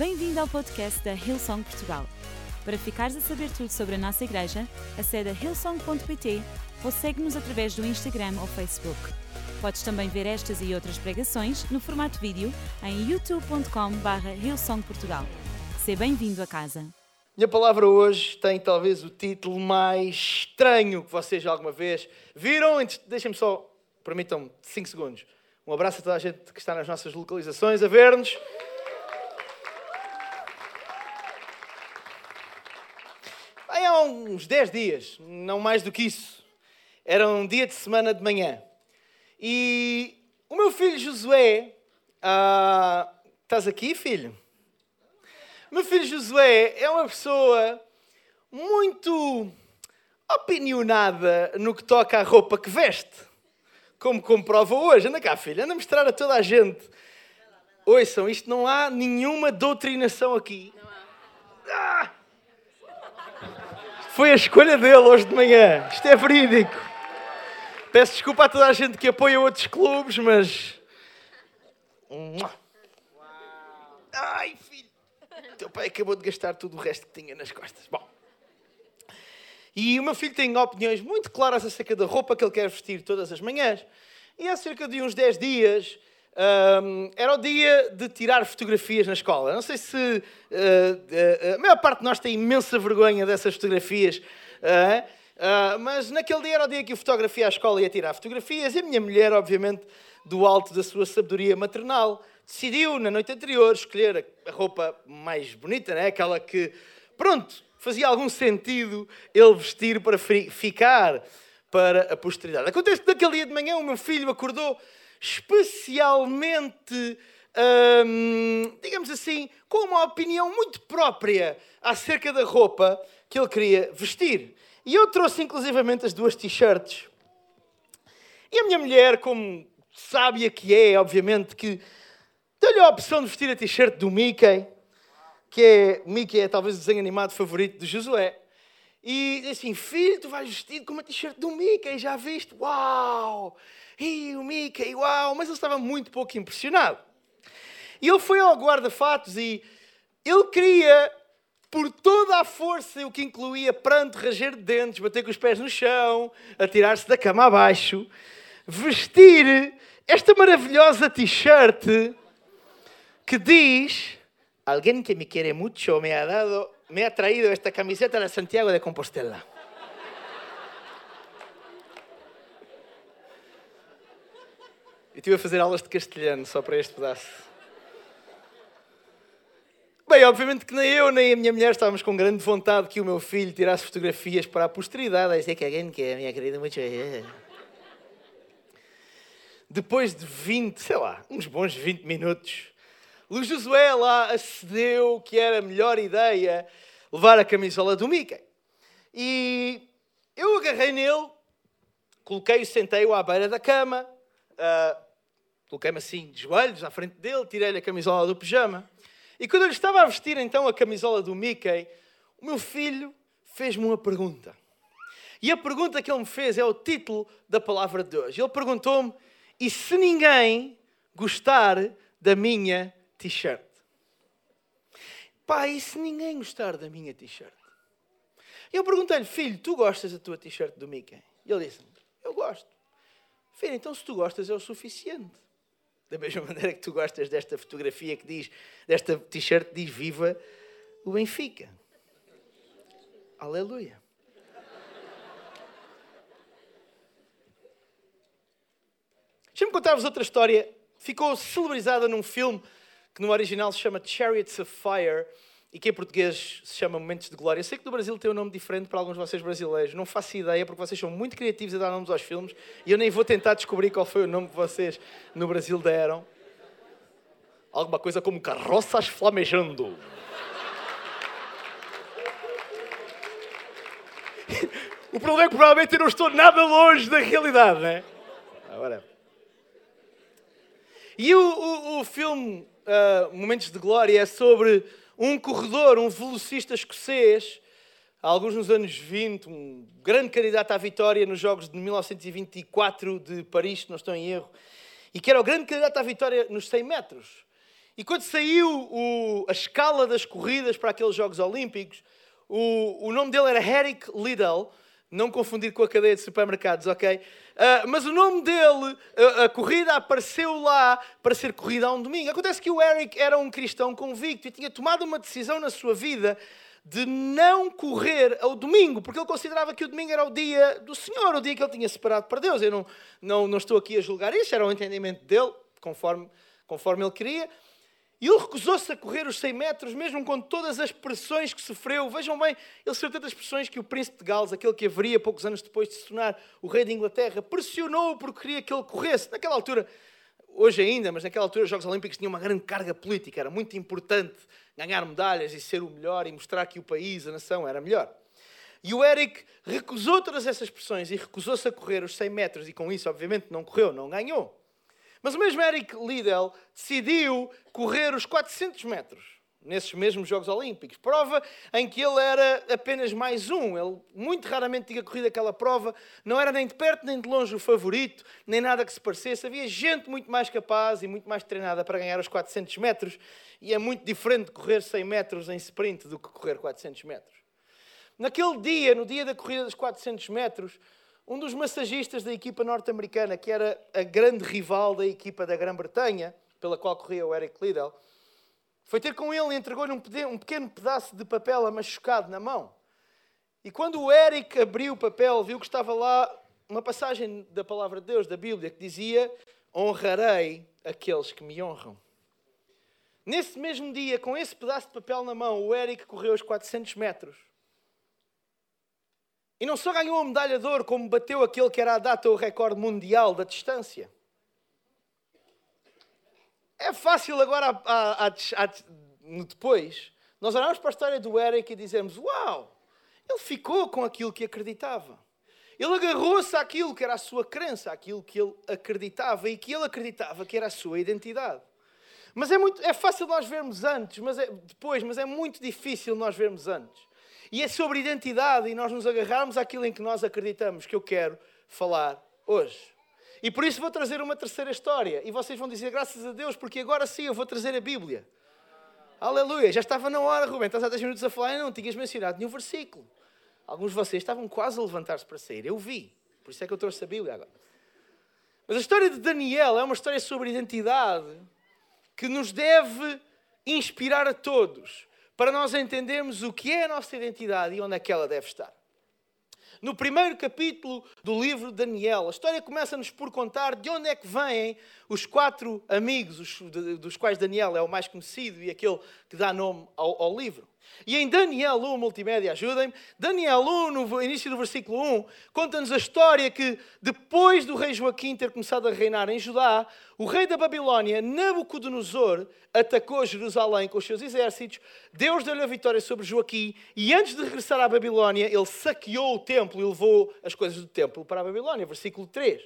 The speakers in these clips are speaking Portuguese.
Bem-vindo ao podcast da Hillsong Portugal. Para ficares a saber tudo sobre a nossa igreja, acede a hillsong.pt ou segue-nos através do Instagram ou Facebook. Podes também ver estas e outras pregações no formato vídeo em youtube.com.br hillsongportugal. Seja bem-vindo a casa. Minha palavra hoje tem talvez o título mais estranho que vocês alguma vez viram. Deixem-me só, permitam-me 5 segundos. Um abraço a toda a gente que está nas nossas localizações a ver-nos. Há uns 10 dias, não mais do que isso. Era um dia de semana de manhã. E o meu filho Josué. Ah, estás aqui, filho? O meu filho Josué é uma pessoa muito opinionada no que toca à roupa que veste. Como comprova hoje. Anda cá, filho, anda a mostrar a toda a gente. Ouçam, isto não há nenhuma doutrinação aqui. Ah! Foi a escolha dele hoje de manhã. Isto é verídico. Peço desculpa a toda a gente que apoia outros clubes, mas. Ai, filho. Teu pai acabou de gastar tudo o resto que tinha nas costas. Bom. E o meu filho tem opiniões muito claras acerca da roupa que ele quer vestir todas as manhãs. E há cerca de uns 10 dias um, era o dia de tirar fotografias na escola. Não sei se uh, uh, a maior parte de nós tem imensa vergonha dessas fotografias, uh, mas naquele dia era o dia que o fotografia à escola ia tirar fotografias e a minha mulher, obviamente, do alto da sua sabedoria maternal, decidiu na noite anterior escolher a roupa mais bonita, né? aquela que, pronto, fazia algum sentido ele vestir para ficar para a posteridade. Acontece que naquele dia de manhã o meu filho acordou especialmente, hum, digamos assim, com uma opinião muito própria acerca da roupa que ele queria vestir. E eu trouxe inclusivamente as duas t-shirts. E a minha mulher, como sábia que é, obviamente, que deu-lhe a opção de vestir a t-shirt do Mickey, que é, Mickey é talvez o desenho animado favorito de Josué. E assim, filho, tu vais vestido com uma t-shirt do Mickey, já viste? Uau! E o Mickey, uau! Mas ele estava muito pouco impressionado. E ele foi ao guarda-fatos e ele queria, por toda a força, o que incluía pranto, ranger de dentes, bater com os pés no chão, atirar-se da cama abaixo, vestir esta maravilhosa t-shirt que diz: Alguém que me quer muito me ha dado me ha traído esta camiseta de Santiago de Compostela. Eu estive a fazer aulas de castelhano só para este pedaço. Bem, obviamente que nem eu nem a minha mulher estávamos com grande vontade que o meu filho tirasse fotografias para a posteridade. A dizer que alguém que é a minha querida muito. Depois de 20, sei lá, uns bons 20 minutos, o Josué lá acedeu que era a melhor ideia levar a camisola do Mickey. E eu agarrei nele, coloquei-o, sentei-o à beira da cama, uh, coloquei-me assim de joelhos à frente dele, tirei-lhe a camisola do pijama. E quando eu lhe estava a vestir então a camisola do Mickey, o meu filho fez-me uma pergunta. E a pergunta que ele me fez é o título da palavra de hoje. Ele perguntou-me: e se ninguém gostar da minha t-shirt. Pá, e se ninguém gostar da minha t-shirt? Eu perguntei-lhe, filho, tu gostas da tua t-shirt do Mickey? E ele disse-me, eu gosto. Filho, então se tu gostas é o suficiente. Da mesma maneira que tu gostas desta fotografia que diz, desta t-shirt diz Viva o Benfica. Aleluia. Deixa-me contar-vos outra história. Ficou celebrizada num filme que no original se chama Chariots of Fire e que em português se chama Momentos de Glória. Eu sei que no Brasil tem um nome diferente para alguns de vocês brasileiros, não faço ideia porque vocês são muito criativos a dar nomes aos filmes e eu nem vou tentar descobrir qual foi o nome que vocês no Brasil deram. Alguma coisa como Carroças Flamejando. o problema é que provavelmente eu não estou nada longe da realidade, não é? Agora. E o, o, o filme uh, Momentos de Glória é sobre um corredor, um velocista escocês, alguns nos anos 20, um grande candidato à vitória nos Jogos de 1924 de Paris, se não estou em erro, e que era o grande candidato à vitória nos 100 metros. E quando saiu o, a escala das corridas para aqueles Jogos Olímpicos, o, o nome dele era Eric Liddell, não confundir com a cadeia de supermercados, ok? Uh, mas o nome dele, a, a, corrida apareceu lá para ser corrida a um domingo. Acontece que o Eric era um cristão convicto e tinha tomado uma decisão na sua vida de não correr ao domingo, porque ele considerava que o domingo era o dia do Senhor, o dia que ele tinha separado para Deus. Eu não, não, não estou aqui a julgar isso, era o entendimento dele, conforme, conforme ele queria. E ele recusou-se a correr os 100 metros, mesmo com todas as pressões que sofreu. Vejam bem, ele sofreu tantas pressões que o príncipe de Gales, aquele que haveria poucos anos depois de se tornar o rei de Inglaterra, pressionou porque queria que ele corresse. Naquela altura, hoje ainda, mas naquela altura os Jogos Olímpicos tinham uma grande carga política. Era muito importante ganhar medalhas e ser o melhor e mostrar que o país, a nação, era melhor. E o Eric recusou todas essas pressões e recusou-se a correr os 100 metros e com isso, obviamente, não correu, não ganhou. Mas o mesmo Eric Liddell decidiu correr os 400 metros nesses mesmos Jogos Olímpicos. Prova em que ele era apenas mais um. Ele muito raramente tinha corrido aquela prova. Não era nem de perto nem de longe o favorito, nem nada que se parecesse. Havia gente muito mais capaz e muito mais treinada para ganhar os 400 metros. E é muito diferente correr 100 metros em sprint do que correr 400 metros. Naquele dia, no dia da corrida dos 400 metros, um dos massagistas da equipa norte-americana, que era a grande rival da equipa da Grã-Bretanha, pela qual corria o Eric Liddell, foi ter com ele e entregou-lhe um pequeno pedaço de papel amachucado na mão. E quando o Eric abriu o papel, viu que estava lá uma passagem da palavra de Deus, da Bíblia, que dizia: Honrarei aqueles que me honram. Nesse mesmo dia, com esse pedaço de papel na mão, o Eric correu os 400 metros e não só ganhou a medalha de ouro, como bateu aquele que era a data o recorde mundial da distância. É fácil agora, a, a, a, depois, nós olharmos para a história do Eric e dizermos: Uau, ele ficou com aquilo que acreditava. Ele agarrou-se àquilo que era a sua crença, àquilo que ele acreditava e que ele acreditava que era a sua identidade. Mas é, muito, é fácil nós vermos antes, mas é, depois, mas é muito difícil nós vermos antes. E é sobre identidade e nós nos agarrarmos àquilo em que nós acreditamos que eu quero falar hoje. E por isso vou trazer uma terceira história. E vocês vão dizer graças a Deus, porque agora sim eu vou trazer a Bíblia. Aleluia. Já estava na hora, Rubem. Estás há 10 minutos a falar e não tinhas mencionado nenhum versículo. Alguns de vocês estavam quase a levantar-se para sair. Eu vi. Por isso é que eu trouxe a Bíblia agora. Mas a história de Daniel é uma história sobre identidade que nos deve inspirar a todos para nós entendermos o que é a nossa identidade e onde é que ela deve estar. No primeiro capítulo do livro de Daniel, a história começa-nos por contar de onde é que vêm os quatro amigos, dos quais Daniel é o mais conhecido e aquele que dá nome ao, ao livro. E em Daniel 1, multimédia, ajudem-me, Daniel 1, no início do versículo 1, conta-nos a história que depois do rei Joaquim ter começado a reinar em Judá, o rei da Babilónia, Nabucodonosor, atacou Jerusalém com os seus exércitos, Deus deu-lhe a vitória sobre Joaquim e antes de regressar à Babilónia, ele saqueou o templo e levou as coisas do templo para a Babilónia, versículo 3.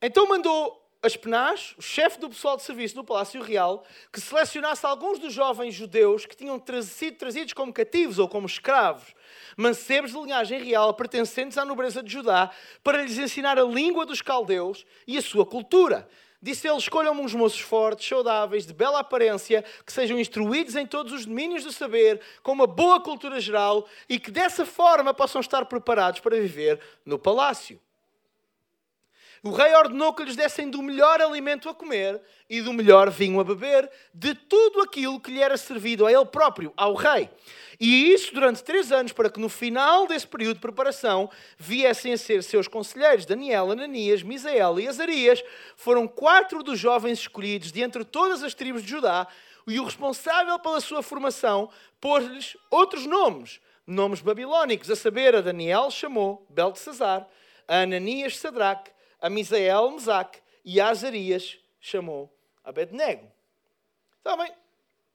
Então mandou Aspenaz, o chefe do pessoal de serviço do Palácio Real, que selecionasse alguns dos jovens judeus que tinham sido trazidos como cativos ou como escravos, mancebos de linhagem real pertencentes à nobreza de Judá, para lhes ensinar a língua dos caldeus e a sua cultura. Disse ele: escolham uns moços fortes, saudáveis, de bela aparência, que sejam instruídos em todos os domínios do saber, com uma boa cultura geral e que dessa forma possam estar preparados para viver no palácio. O rei ordenou que lhes dessem do melhor alimento a comer e do melhor vinho a beber, de tudo aquilo que lhe era servido a ele próprio, ao rei. E isso durante três anos, para que no final desse período de preparação viessem a ser seus conselheiros. Daniel, Ananias, Misael e Azarias foram quatro dos jovens escolhidos de entre todas as tribos de Judá, e o responsável pela sua formação pôs-lhes outros nomes, nomes babilónicos. A saber, a Daniel chamou Beltesazar, a Ananias Sadraque, a Misael, Mesaque e a Azarias chamou Abednego. Está bem?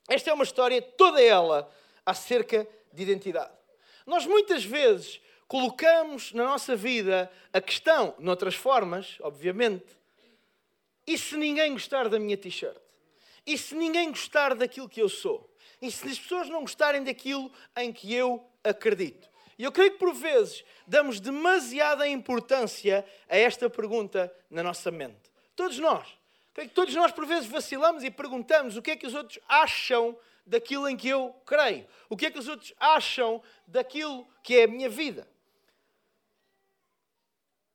Esta é uma história, toda ela, acerca de identidade. Nós muitas vezes colocamos na nossa vida a questão, noutras formas, obviamente, e se ninguém gostar da minha t-shirt? E se ninguém gostar daquilo que eu sou? E se as pessoas não gostarem daquilo em que eu acredito? E eu creio que por vezes damos demasiada importância a esta pergunta na nossa mente. Todos nós. Porque todos nós, por vezes, vacilamos e perguntamos o que é que os outros acham daquilo em que eu creio. O que é que os outros acham daquilo que é a minha vida.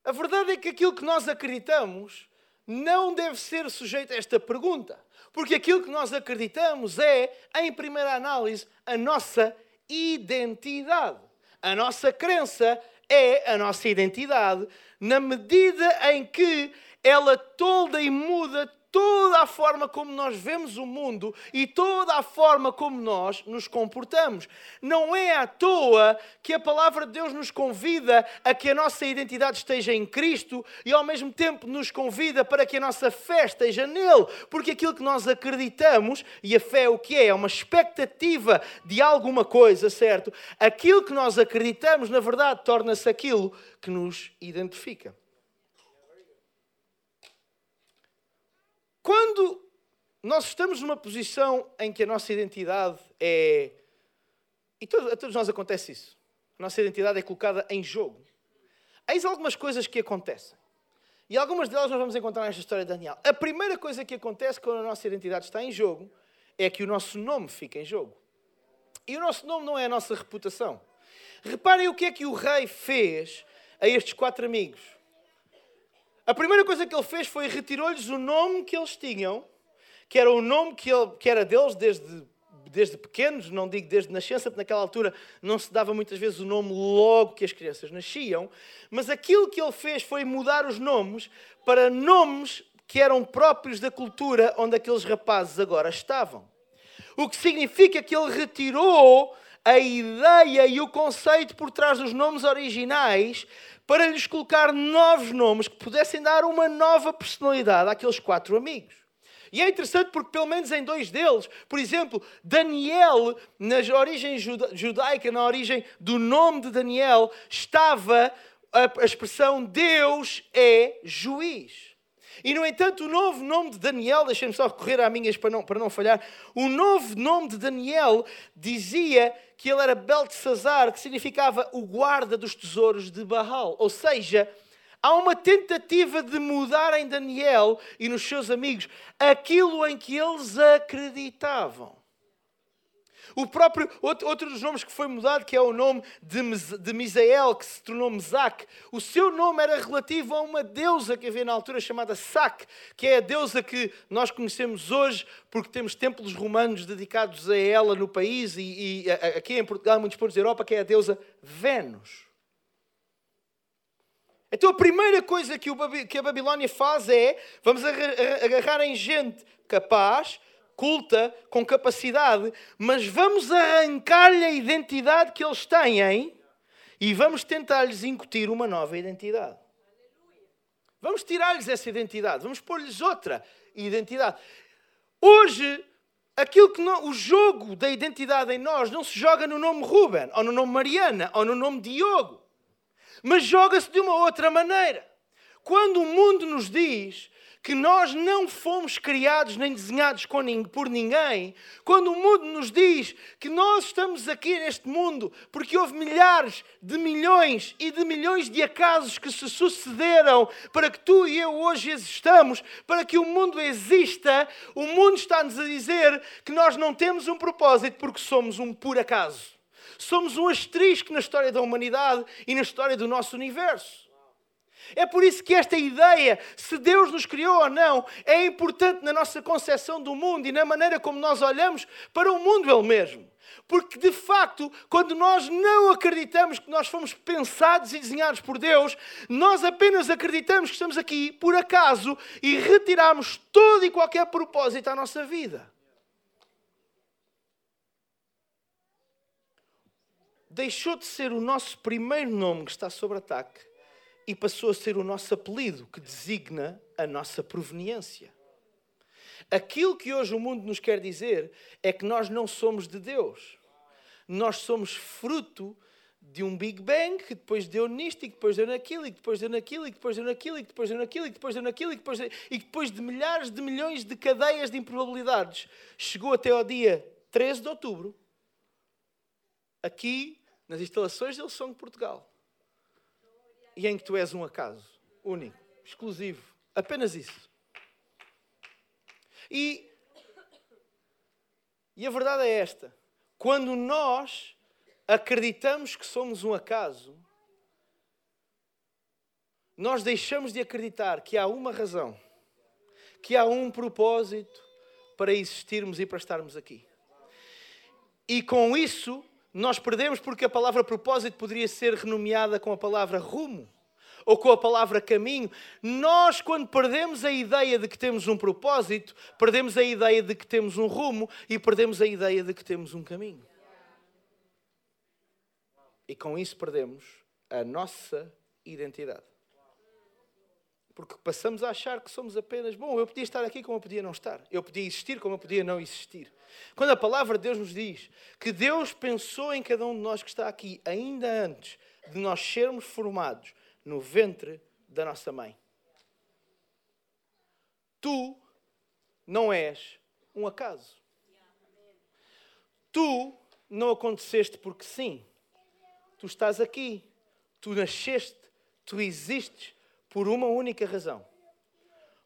A verdade é que aquilo que nós acreditamos não deve ser sujeito a esta pergunta. Porque aquilo que nós acreditamos é, em primeira análise, a nossa identidade. A nossa crença é a nossa identidade, na medida em que ela tolda e muda toda a forma como nós vemos o mundo e toda a forma como nós nos comportamos. Não é à toa que a palavra de Deus nos convida a que a nossa identidade esteja em Cristo e ao mesmo tempo nos convida para que a nossa fé esteja nele, porque aquilo que nós acreditamos, e a fé é o que é? É uma expectativa de alguma coisa, certo? Aquilo que nós acreditamos, na verdade, torna-se aquilo que nos identifica. Quando nós estamos numa posição em que a nossa identidade é. E a todos nós acontece isso. A nossa identidade é colocada em jogo. Eis algumas coisas que acontecem. E algumas delas nós vamos encontrar nesta história de Daniel. A primeira coisa que acontece quando a nossa identidade está em jogo é que o nosso nome fica em jogo. E o nosso nome não é a nossa reputação. Reparem o que é que o rei fez a estes quatro amigos. A primeira coisa que ele fez foi retirou-lhes o nome que eles tinham, que era o nome que, ele, que era deles desde, desde pequenos, não digo desde nascença, porque naquela altura não se dava muitas vezes o nome logo que as crianças nasciam, mas aquilo que ele fez foi mudar os nomes para nomes que eram próprios da cultura onde aqueles rapazes agora estavam. O que significa que ele retirou a ideia e o conceito por trás dos nomes originais para lhes colocar novos nomes que pudessem dar uma nova personalidade àqueles quatro amigos. E é interessante porque, pelo menos em dois deles, por exemplo, Daniel, na origem judaica, na origem do nome de Daniel, estava a expressão Deus é juiz. E, no entanto, o novo nome de Daniel, deixem-me só recorrer à minhas para não, para não falhar, o novo nome de Daniel dizia que ele era Beltesazar, que significava o guarda dos tesouros de Baal. Ou seja, há uma tentativa de mudar em Daniel e nos seus amigos aquilo em que eles acreditavam. O próprio, outro, outro dos nomes que foi mudado, que é o nome de, de Misael, que se tornou Mesaque, o seu nome era relativo a uma deusa que havia na altura chamada Sac, que é a deusa que nós conhecemos hoje, porque temos templos romanos dedicados a ela no país e, e aqui em Portugal, em muitos pontos da Europa, que é a deusa Vênus. Então a primeira coisa que, a Babilónia faz é: vamos agarrar em gente capaz, culta, com capacidade, mas vamos arrancar-lhe a identidade que eles têm e vamos tentar-lhes incutir uma nova identidade. Vamos tirar-lhes essa identidade, vamos pôr-lhes outra identidade. Hoje, aquilo que não, o jogo da identidade em nós não se joga no nome Ruben, ou no nome Mariana, ou no nome Diogo, mas joga-se de uma outra maneira. Quando o mundo nos diz que nós não fomos criados nem desenhados por ninguém, quando o mundo nos diz que nós estamos aqui neste mundo porque houve milhares de milhões e de milhões de acasos que se sucederam para que tu e eu hoje existamos, para que o mundo exista, o mundo está-nos a dizer que nós não temos um propósito porque somos um por acaso. Somos um asterisco na história da humanidade e na história do nosso universo. É por isso que esta ideia, se Deus nos criou ou não, é importante na nossa concepção do mundo e na maneira como nós olhamos para o mundo ele mesmo. Porque, de facto, quando nós não acreditamos que nós fomos pensados e desenhados por Deus, nós apenas acreditamos que estamos aqui por acaso e retiramos todo e qualquer propósito à nossa vida. Deixou de ser o nosso primeiro nome que está sob ataque e passou a ser o nosso apelido que designa a nossa proveniência. Aquilo que hoje o mundo nos quer dizer é que nós não somos de Deus. Nós somos fruto de um Big Bang que depois deu nisto e depois deu naquilo e depois deu naquilo e depois deu naquilo e depois deu naquilo e depois deu naquilo e depois, e depois de milhares de milhões de cadeias de improbabilidades chegou até ao dia 13 de outubro aqui nas instalações de Ilson de Portugal e em que tu és um acaso único, exclusivo. Apenas isso. E, e a verdade é esta: quando nós acreditamos que somos um acaso, nós deixamos de acreditar que há uma razão, que há um propósito para existirmos e para estarmos aqui. E com isso, nós perdemos porque a palavra propósito poderia ser renomeada com a palavra rumo ou com a palavra caminho. Nós, quando perdemos a ideia de que temos um propósito, perdemos a ideia de que temos um rumo e perdemos a ideia de que temos um caminho. E com isso perdemos a nossa identidade. Porque passamos a achar que somos apenas, bom, eu podia estar aqui como eu podia não estar. Eu podia existir como eu podia não existir. Quando a palavra de Deus nos diz que Deus pensou em cada um de nós que está aqui, ainda antes de nós sermos formados no ventre da nossa mãe. Tu não és um acaso. Tu não aconteceste porque sim. Tu estás aqui. Tu nasceste. Tu existes por uma única razão.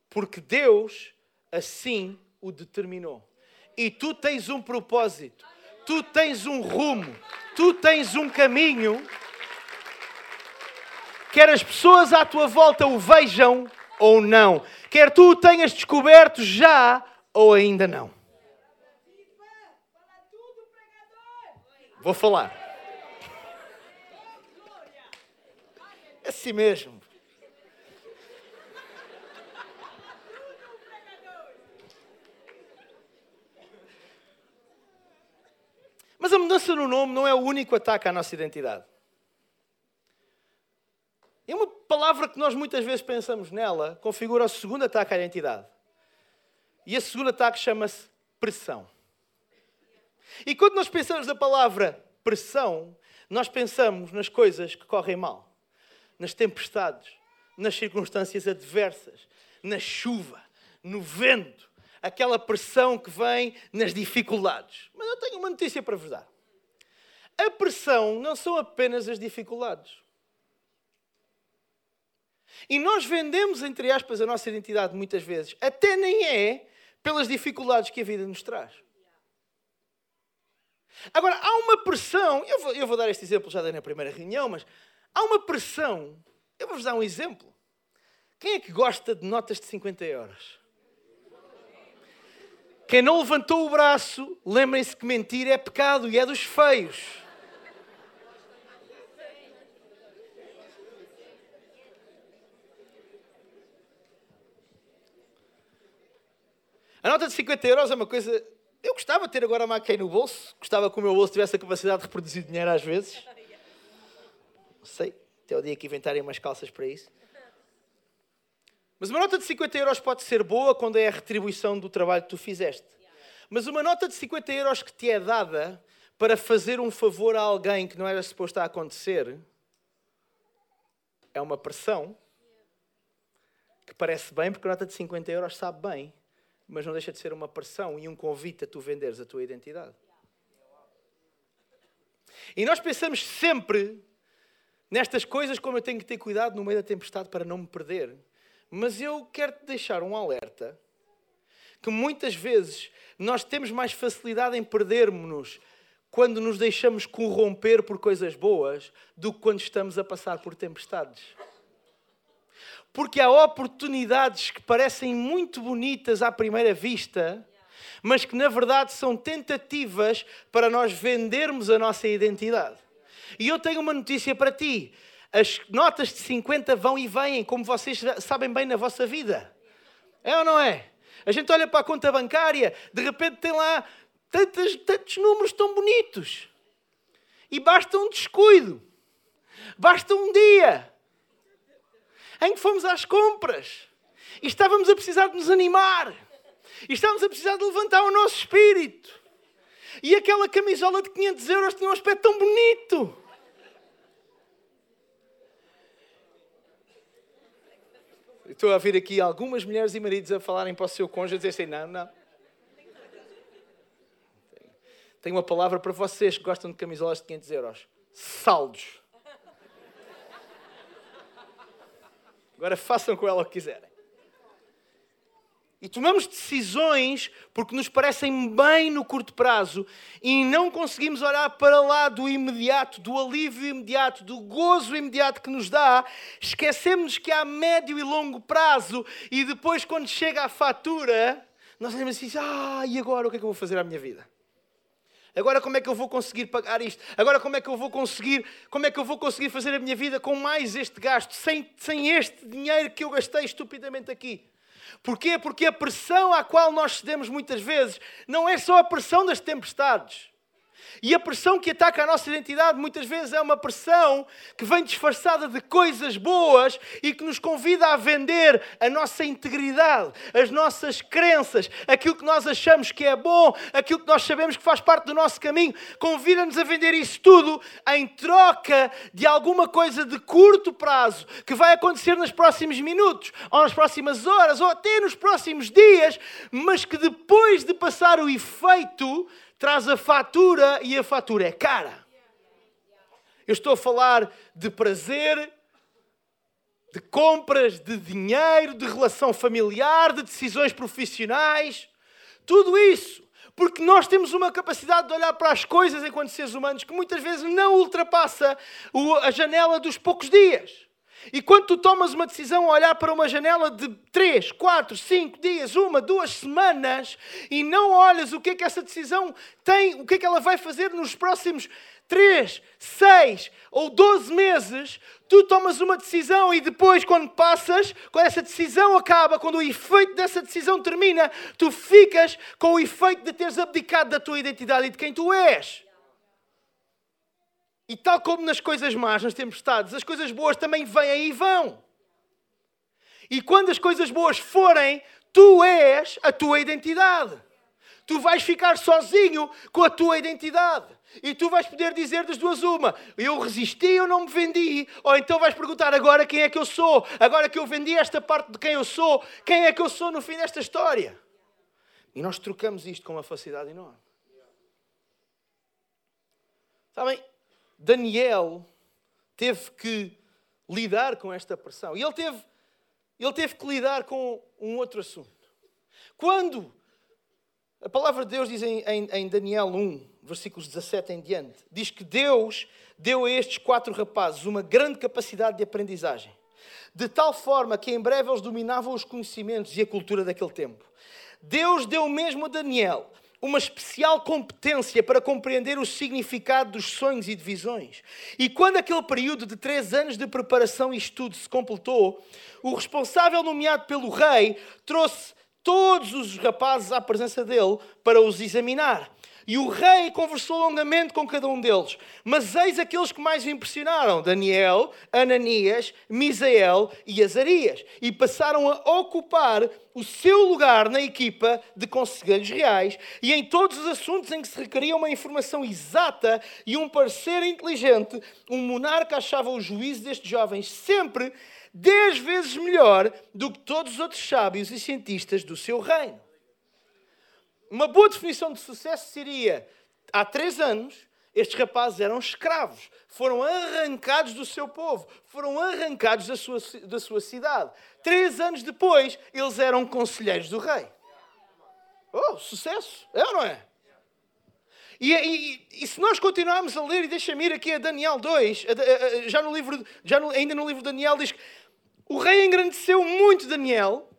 Porque Deus assim o determinou. E tu tens um propósito, tu tens um rumo, tu tens um caminho. Quer as pessoas à tua volta o vejam ou não. Quer tu o tenhas descoberto já ou ainda não. Vou falar. É assim mesmo. Mas a mudança no nome não é o único ataque à nossa identidade. É uma palavra que nós muitas vezes pensamos nela, configura o segundo ataque à identidade. E esse segundo ataque chama-se pressão. E quando nós pensamos na palavra pressão, nós pensamos nas coisas que correm mal, nas tempestades, nas circunstâncias adversas, na chuva, no vento, aquela pressão que vem nas dificuldades. Mas eu tenho uma notícia para vos dar. A pressão não são apenas as dificuldades. E nós vendemos, entre aspas, a nossa identidade muitas vezes, até nem é pelas dificuldades que a vida nos traz. Agora, há uma pressão, eu vou, eu vou dar este exemplo, já dei na primeira reunião, mas há uma pressão, eu vou-vos dar um exemplo. Quem é que gosta de notas de 50 euros? Quem não levantou o braço, lembrem-se que mentir é pecado e é dos feios. A nota de 50 euros é uma coisa. Eu gostava de ter agora a máquina no bolso, gostava que o meu bolso tivesse a capacidade de reproduzir dinheiro às vezes. Não sei, até o dia que inventarem umas calças para isso. Mas uma nota de 50 euros pode ser boa quando é a retribuição do trabalho que tu fizeste. Mas uma nota de 50 euros que te é dada para fazer um favor a alguém que não era suposto a acontecer é uma pressão que parece bem, porque a nota de 50 euros sabe bem, mas não deixa de ser uma pressão e um convite a tu venderes a tua identidade. E nós pensamos sempre nestas coisas como eu tenho que ter cuidado no meio da tempestade para não me perder. Mas eu quero te deixar um alerta que muitas vezes nós temos mais facilidade em perdermos-nos quando nos deixamos corromper por coisas boas do que quando estamos a passar por tempestades. Porque há oportunidades que parecem muito bonitas à primeira vista, mas que na verdade são tentativas para nós vendermos a nossa identidade. E eu tenho uma notícia para ti as notas de 50 vão e vêm, como vocês sabem bem na vossa vida. É ou não é? A gente olha para a conta bancária, de repente tem lá tantos, tantos números tão bonitos. E basta um descuido, basta um dia em que fomos às compras e estávamos a precisar de nos animar, e estávamos a precisar de levantar o nosso espírito. E aquela camisola de 500 euros tinha um aspecto tão bonito. Estou a ouvir aqui algumas mulheres e maridos a falarem para o seu cônjuge, a dizer assim: não, não. Tenho uma palavra para vocês que gostam de camisolas de 500 euros: saldos. Agora façam com ela o que quiserem. E tomamos decisões porque nos parecem bem no curto prazo e não conseguimos olhar para lá do imediato, do alívio imediato, do gozo imediato que nos dá. Esquecemos que há médio e longo prazo e depois, quando chega a fatura, nós dizemos assim: ah, e agora o que é que eu vou fazer à minha vida? Agora como é que eu vou conseguir pagar isto? Agora como é que eu vou conseguir, como é que eu vou conseguir fazer a minha vida com mais este gasto, sem, sem este dinheiro que eu gastei estupidamente aqui? Porquê? Porque a pressão à qual nós cedemos muitas vezes não é só a pressão das tempestades. E a pressão que ataca a nossa identidade muitas vezes é uma pressão que vem disfarçada de coisas boas e que nos convida a vender a nossa integridade, as nossas crenças, aquilo que nós achamos que é bom, aquilo que nós sabemos que faz parte do nosso caminho. Convida-nos a vender isso tudo em troca de alguma coisa de curto prazo que vai acontecer nos próximos minutos, ou nas próximas horas, ou até nos próximos dias, mas que depois de passar o efeito traz a fatura e a fatura é cara. Eu estou a falar de prazer, de compras, de dinheiro, de relação familiar, de decisões profissionais, tudo isso. Porque nós temos uma capacidade de olhar para as coisas enquanto seres humanos que muitas vezes não ultrapassa a janela dos poucos dias. E quando tu tomas uma decisão a olhar para uma janela de 3, 4, 5 dias, uma, duas semanas, e não olhas o que é que essa decisão tem, o que é que ela vai fazer nos próximos 3, 6 ou 12 meses, tu tomas uma decisão e depois, quando passas, quando essa decisão acaba, quando o efeito dessa decisão termina, tu ficas com o efeito de teres abdicado da tua identidade e de quem tu és. E tal como nas coisas más, nas tempestades, as coisas boas também vêm e vão. E quando as coisas boas forem, tu és a tua identidade. Tu vais ficar sozinho com a tua identidade. E tu vais poder dizer das duas uma: eu resisti, ou não me vendi. Ou então vais perguntar agora quem é que eu sou. Agora que eu vendi esta parte de quem eu sou, quem é que eu sou no fim desta história? E nós trocamos isto com uma facilidade enorme. Sabem, Daniel teve que lidar com esta pressão. E ele teve, ele teve que lidar com um outro assunto. Quando a palavra de Deus diz em, em, em, Daniel 1, versículos 17 em diante, diz que Deus deu a estes quatro rapazes uma grande capacidade de aprendizagem, de tal forma que em breve eles dominavam os conhecimentos e a cultura daquele tempo. Deus deu mesmo a Daniel uma especial competência para compreender o significado dos sonhos e de visões. E quando aquele período de três anos de preparação e estudo se completou, o responsável nomeado pelo rei trouxe todos os rapazes à presença dele para os examinar. E o rei conversou longamente com cada um deles. Mas eis aqueles que mais impressionaram: Daniel, Ananias, Misael e Azarias. E passaram a ocupar o seu lugar na equipa de conselheiros reais e em todos os assuntos em que se requeria uma informação exata e um parecer inteligente, um monarca achava o juízo destes jovens sempre dez vezes melhor do que todos os outros sábios e cientistas do seu reino. Uma boa definição de sucesso seria: há três anos, estes rapazes eram escravos, foram arrancados do seu povo, foram arrancados da sua, da sua cidade. Três anos depois, eles eram conselheiros do rei. Oh, sucesso! É ou não é? E, e, e, se nós continuarmos a ler, e deixa-me ir aqui a Daniel 2, já no livro, já no, ainda no livro de Daniel, diz que o rei engrandeceu muito Daniel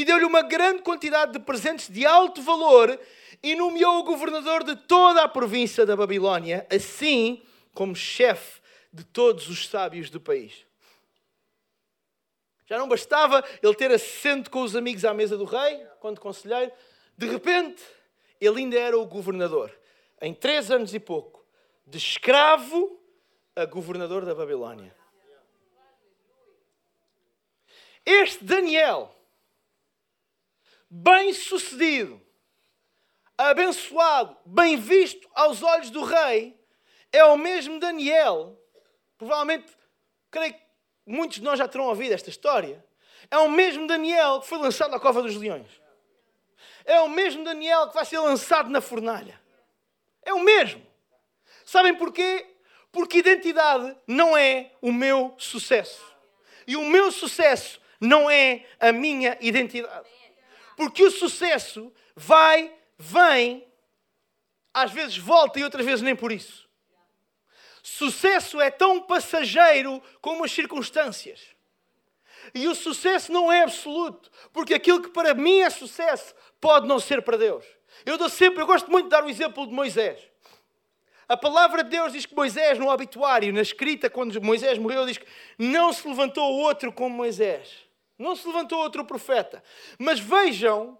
e deu-lhe uma grande quantidade de presentes de alto valor e nomeou o governador de toda a província da Babilónia, assim como chefe de todos os sábios do país. Já não bastava ele ter assento com os amigos à mesa do rei, quando conselheiro, de repente ele ainda era o governador. Em três anos e pouco, de escravo a governador da Babilónia. Este Daniel bem-sucedido, abençoado, bem visto aos olhos do rei, é o mesmo Daniel. Provavelmente, creio que muitos de nós já terão ouvido esta história. É o mesmo Daniel que foi lançado na cova dos leões. É o mesmo Daniel que vai ser lançado na fornalha. É o mesmo. Sabem porquê? Porque identidade não é o meu sucesso. E o meu sucesso não é a minha identidade. Porque o sucesso vai, vem, às vezes volta e outras vezes nem por isso. Sucesso é tão passageiro como as circunstâncias. E o sucesso não é absoluto, porque aquilo que para mim é sucesso pode não ser para Deus. Eu dou sempre, eu gosto muito de dar o exemplo de Moisés. A palavra de Deus diz que Moisés, no obituário, na escrita, quando Moisés morreu, diz que não se levantou outro como Moisés. Não se levantou outro profeta. Mas vejam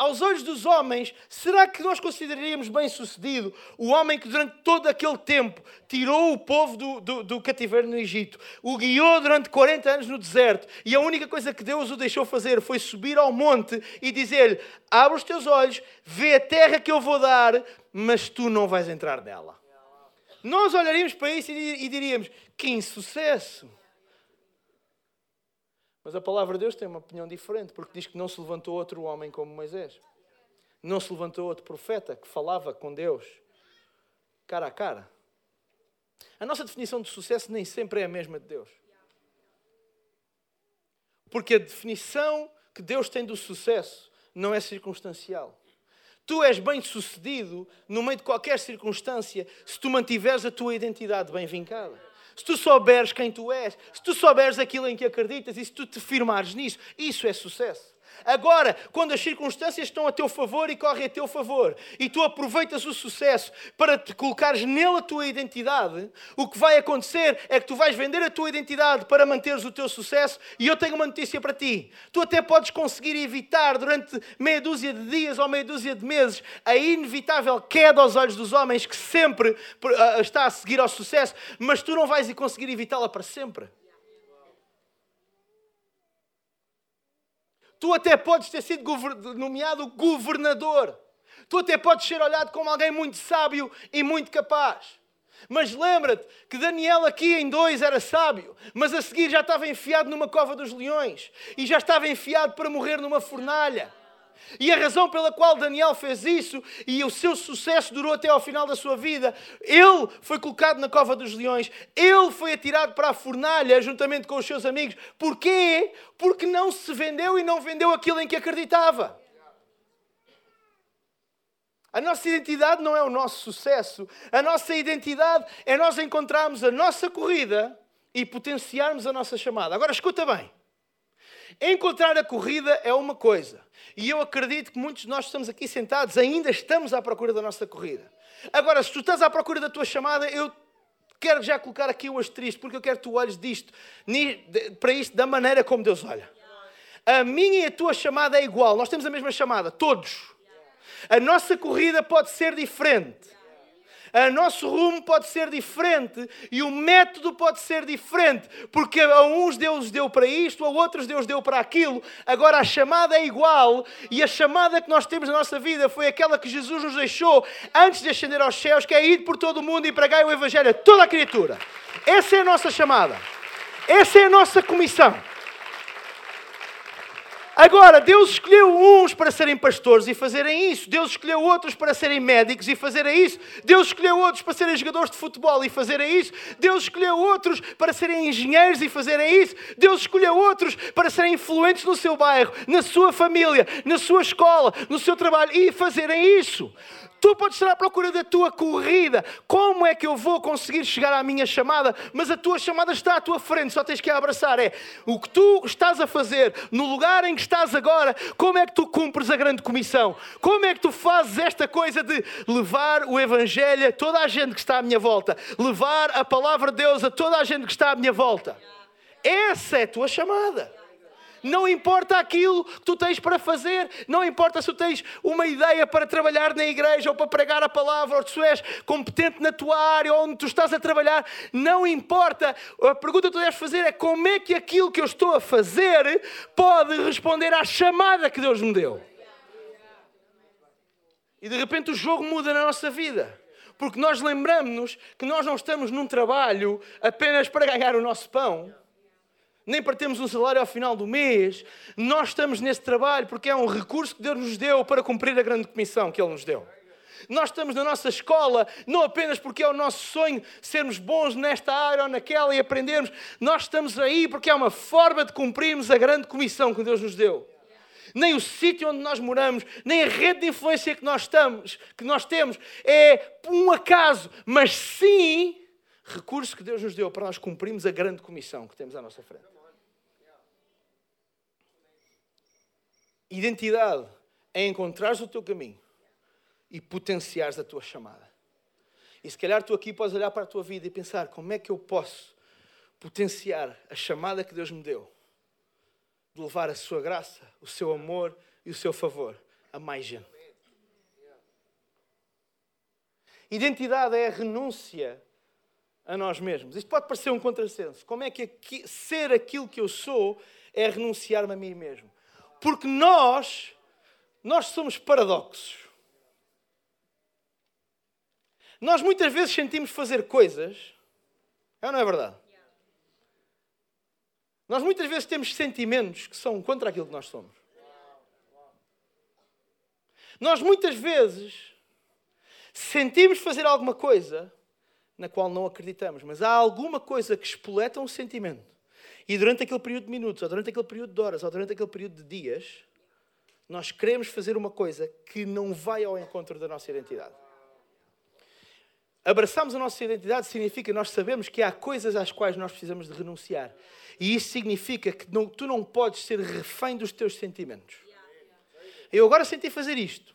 aos olhos dos homens, será que nós consideraríamos bem-sucedido o homem que durante todo aquele tempo tirou o povo do, do, do, cativeiro no Egito, o guiou durante 40 anos no deserto e a única coisa que Deus o deixou fazer foi subir ao monte e dizer-lhe: Abre os teus olhos, vê a terra que eu vou dar, mas tu não vais entrar nela. Nós olharíamos para isso e diríamos: Que insucesso! Mas a palavra de Deus tem uma opinião diferente, porque diz que não se levantou outro homem como Moisés. Não se levantou outro profeta que falava com Deus cara a cara. A nossa definição de sucesso nem sempre é a mesma de Deus. Porque a definição que Deus tem do sucesso não é circunstancial. Tu és bem sucedido no meio de qualquer circunstância se tu mantiveres a tua identidade bem vincada se tu souberes quem tu és, se tu souberes aquilo em que acreditas e se tu te firmares nisso, isso é sucesso. Agora, quando as circunstâncias estão a teu favor e correm a teu favor, e tu aproveitas o sucesso para te colocares nele a tua identidade, o que vai acontecer é que tu vais vender a tua identidade para manteres o teu sucesso. E eu tenho uma notícia para ti: tu até podes conseguir evitar durante meia dúzia de dias ou meia dúzia de meses a inevitável queda aos olhos dos homens que sempre está a seguir ao sucesso, mas tu não vais conseguir evitá-la para sempre. Tu até podes ter sido nomeado governador. Tu até podes ser olhado como alguém muito sábio e muito capaz. Mas lembra-te que Daniel aqui em dois era sábio, mas a seguir já estava enfiado numa cova dos leões e já estava enfiado para morrer numa fornalha. E a razão pela qual Daniel fez isso e o seu sucesso durou até ao final da sua vida, ele foi colocado na cova dos leões, ele foi atirado para a fornalha juntamente com os seus amigos. Porquê? Porque não se vendeu e não vendeu aquilo em que acreditava. A nossa identidade não é o nosso sucesso. A nossa identidade é nós encontrarmos a nossa corrida e potenciarmos a nossa chamada. Agora escuta bem. Encontrar a corrida é uma coisa. E eu acredito que muitos de nós estamos aqui sentados, ainda estamos à procura da nossa corrida. Agora, se tu estás à procura da tua chamada, eu quero já colocar aqui um asterisco, porque eu quero que tu olhes disto, para isto da maneira como Deus olha. A minha e a tua chamada é igual, nós temos a mesma chamada, todos. A nossa corrida pode ser diferente. O nosso rumo pode ser diferente e o método pode ser diferente, porque a uns Deus deu para isto, a outros Deus deu para aquilo. Agora a chamada é igual e a chamada que nós temos na nossa vida foi aquela que Jesus nos deixou antes de ascender aos céus, que é ir por todo o mundo e pregar o Evangelho a toda a criatura. Essa é a nossa chamada. Essa é a nossa comissão. Agora, Deus escolheu uns para serem pastores e fazerem isso. Deus escolheu outros para serem médicos e fazerem isso. Deus escolheu outros para serem jogadores de futebol e fazerem isso. Deus escolheu outros para serem engenheiros e fazerem isso. Deus escolheu outros para serem influentes no seu bairro, na sua família, na sua escola, no seu trabalho e fazerem isso. Tu podes estar à procura da tua corrida. Como é que eu vou conseguir chegar à minha chamada? Mas a tua chamada está à tua frente, só tens que a abraçar. É o que tu estás a fazer no lugar em que estás agora. Como é que tu cumpres a grande comissão? Como é que tu fazes esta coisa de levar o Evangelho a toda a gente que está à minha volta? Levar a palavra de Deus a toda a gente que está à minha volta? Essa é a tua chamada. Não importa aquilo que tu tens para fazer, não importa se tu tens uma ideia para trabalhar na igreja ou para pregar a palavra, ou se tu és competente na tua área ou onde tu estás a trabalhar, não importa. A pergunta que tu deves fazer é como é que aquilo que eu estou a fazer pode responder à chamada que Deus me deu. E de repente o jogo muda na nossa vida. Porque nós lembramos-nos que nós não estamos num trabalho apenas para ganhar o nosso pão nem para termos um salário ao final do mês. Nós estamos nesse trabalho porque é um recurso que Deus nos deu para cumprir a grande comissão que Ele nos deu. Nós estamos na nossa escola não apenas porque é o nosso sonho sermos bons nesta área ou naquela e aprendermos. Nós estamos aí porque é uma forma de cumprirmos a grande comissão que Deus nos deu. nem o sítio onde nós moramos, nem a rede de influência que nós, estamos, que nós temos é um acaso, mas sim recurso que Deus nos deu para nós cumprirmos a grande comissão que temos à nossa frente. Identidade é encontrares o teu caminho e potenciares a tua chamada. E se calhar tu aqui podes olhar para a tua vida e pensar como é que eu posso potenciar a chamada que Deus me deu de levar a sua graça, o seu amor e o seu favor a mais gente. Identidade é a renúncia a nós mesmos. Isto pode parecer um contrassenso. Como é que aqui, ser aquilo que eu sou é renunciar-me a mim mesmo? Porque nós, nós somos paradoxos. Nós muitas vezes sentimos fazer coisas, é ou não é verdade? Nós muitas vezes temos sentimentos que são contra aquilo que nós somos. Nós muitas vezes sentimos fazer alguma coisa na qual não acreditamos, mas há alguma coisa que espoleta um sentimento. E durante aquele período de minutos, ou durante aquele período de horas, ou durante aquele período de dias, nós queremos fazer uma coisa que não vai ao encontro da nossa identidade. Abraçamos a nossa identidade significa nós sabemos que há coisas às quais nós precisamos de renunciar. E isso significa que não, tu não podes ser refém dos teus sentimentos. Eu agora senti fazer isto.